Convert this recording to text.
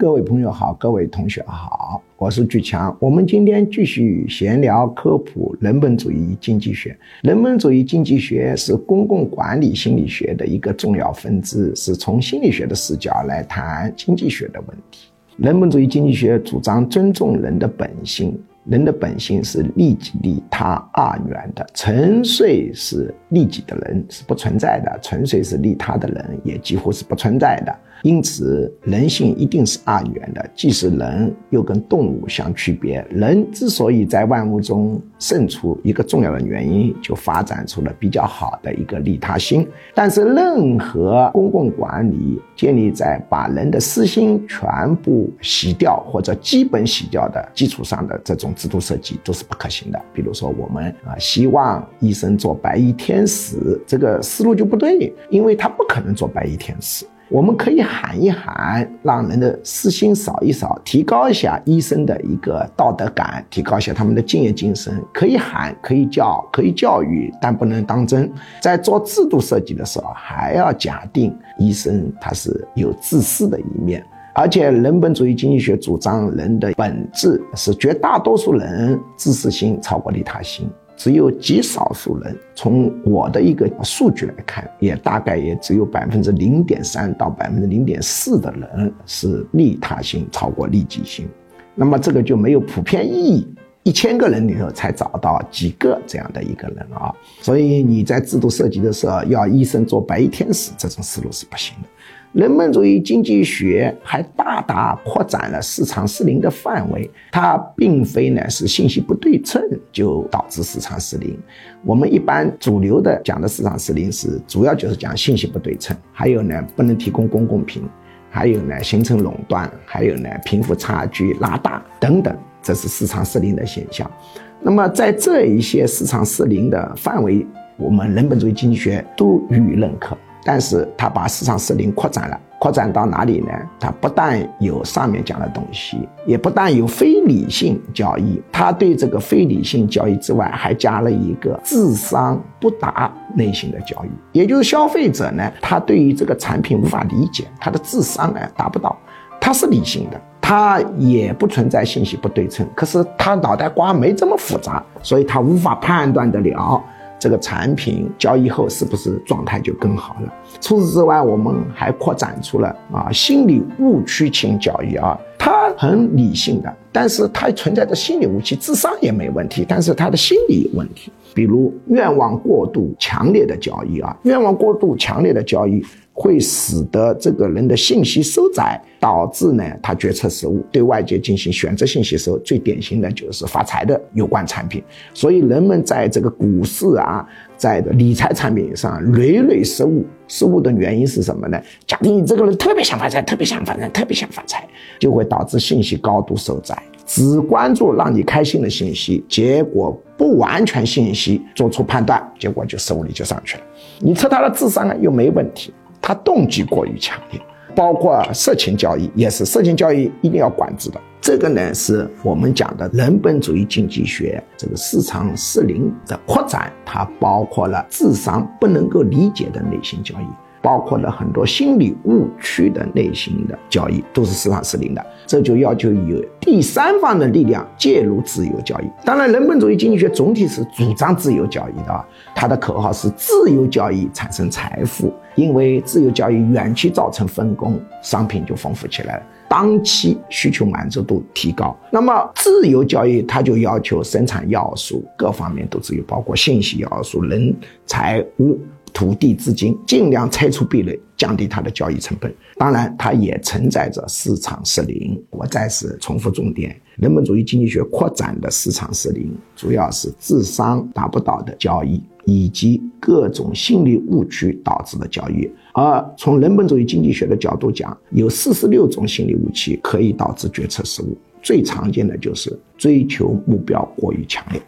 各位朋友好，各位同学好，我是巨强。我们今天继续闲聊科普人本主义经济学。人本主义经济学是公共管理心理学的一个重要分支，是从心理学的视角来谈经济学的问题。人本主义经济学主张尊重人的本性。人的本性是利己利他二元的，纯粹是利己的人是不存在的，纯粹是利他的人也几乎是不存在的。因此，人性一定是二元的，既是人，又跟动物相区别。人之所以在万物中胜出，一个重要的原因就发展出了比较好的一个利他心。但是，任何公共管理建立在把人的私心全部洗掉或者基本洗掉的基础上的这种制度设计都是不可行的。比如说，我们啊希望医生做白衣天使，这个思路就不对，因为他不可能做白衣天使。我们可以喊一喊，让人的私心扫一扫，提高一下医生的一个道德感，提高一下他们的敬业精神。可以喊，可以叫，可以教育，但不能当真。在做制度设计的时候，还要假定医生他是有自私的一面，而且人本主义经济学主张人的本质是绝大多数人自私心超过利他心。只有极少数人，从我的一个数据来看，也大概也只有百分之零点三到百分之零点四的人是利他心超过利己心。那么这个就没有普遍意义，一千个人里头才找到几个这样的一个人啊。所以你在制度设计的时候，要医生做白衣天使，这种思路是不行的。人本主义经济学还大大扩展了市场失灵的范围，它并非呢是信息不对称就导致市场失灵。我们一般主流的讲的市场失灵是主要就是讲信息不对称，还有呢不能提供公共品，还有呢形成垄断，还有呢贫富差距拉大等等，这是市场失灵的现象。那么在这一些市场失灵的范围，我们人本主义经济学都予以认可。但是它把市场失灵扩展了，扩展到哪里呢？它不但有上面讲的东西，也不但有非理性交易，它对这个非理性交易之外，还加了一个智商不达类型的交易，也就是消费者呢，他对于这个产品无法理解，他的智商呢达不到，他是理性的，他也不存在信息不对称，可是他脑袋瓜没这么复杂，所以他无法判断得了。这个产品交易后是不是状态就更好了？除此之外，我们还扩展出了啊心理误区型交易啊，它很理性的，但是它存在着心理误区，智商也没问题，但是他的心理有问题，比如愿望过度强烈的交易啊，愿望过度强烈的交易。会使得这个人的信息收窄，导致呢他决策失误，对外界进行选择信息时候。最典型的就是发财的有关产品。所以人们在这个股市啊，在理财产品上屡屡失误。失误的原因是什么呢？假定你这个人特别想发财，特别想发财，特别想发财，就会导致信息高度收窄，只关注让你开心的信息，结果不完全信息做出判断，结果就失误率就上去了。你测他的智商呢又没问题。他动机过于强烈，包括色情交易也是，色情交易一定要管制的。这个呢，是我们讲的人本主义经济学这个市场失灵的扩展，它包括了智商不能够理解的内心交易。包括了很多心理误区的类型的交易，都是市场失灵的。这就要求有第三方的力量介入自由交易。当然，人本主义经济学总体是主张自由交易的啊，它的口号是自由交易产生财富，因为自由交易远期造成分工，商品就丰富起来了，当期需求满足度提高。那么，自由交易它就要求生产要素各方面都自由，包括信息要素、人、财物。土地资金尽量拆除壁垒，降低它的交易成本。当然，它也存在着市场失灵。我再次重复重点：人本主义经济学扩展的市场失灵，主要是智商达不到的交易，以及各种心理误区导致的交易。而从人本主义经济学的角度讲，有四十六种心理误区可以导致决策失误，最常见的就是追求目标过于强烈。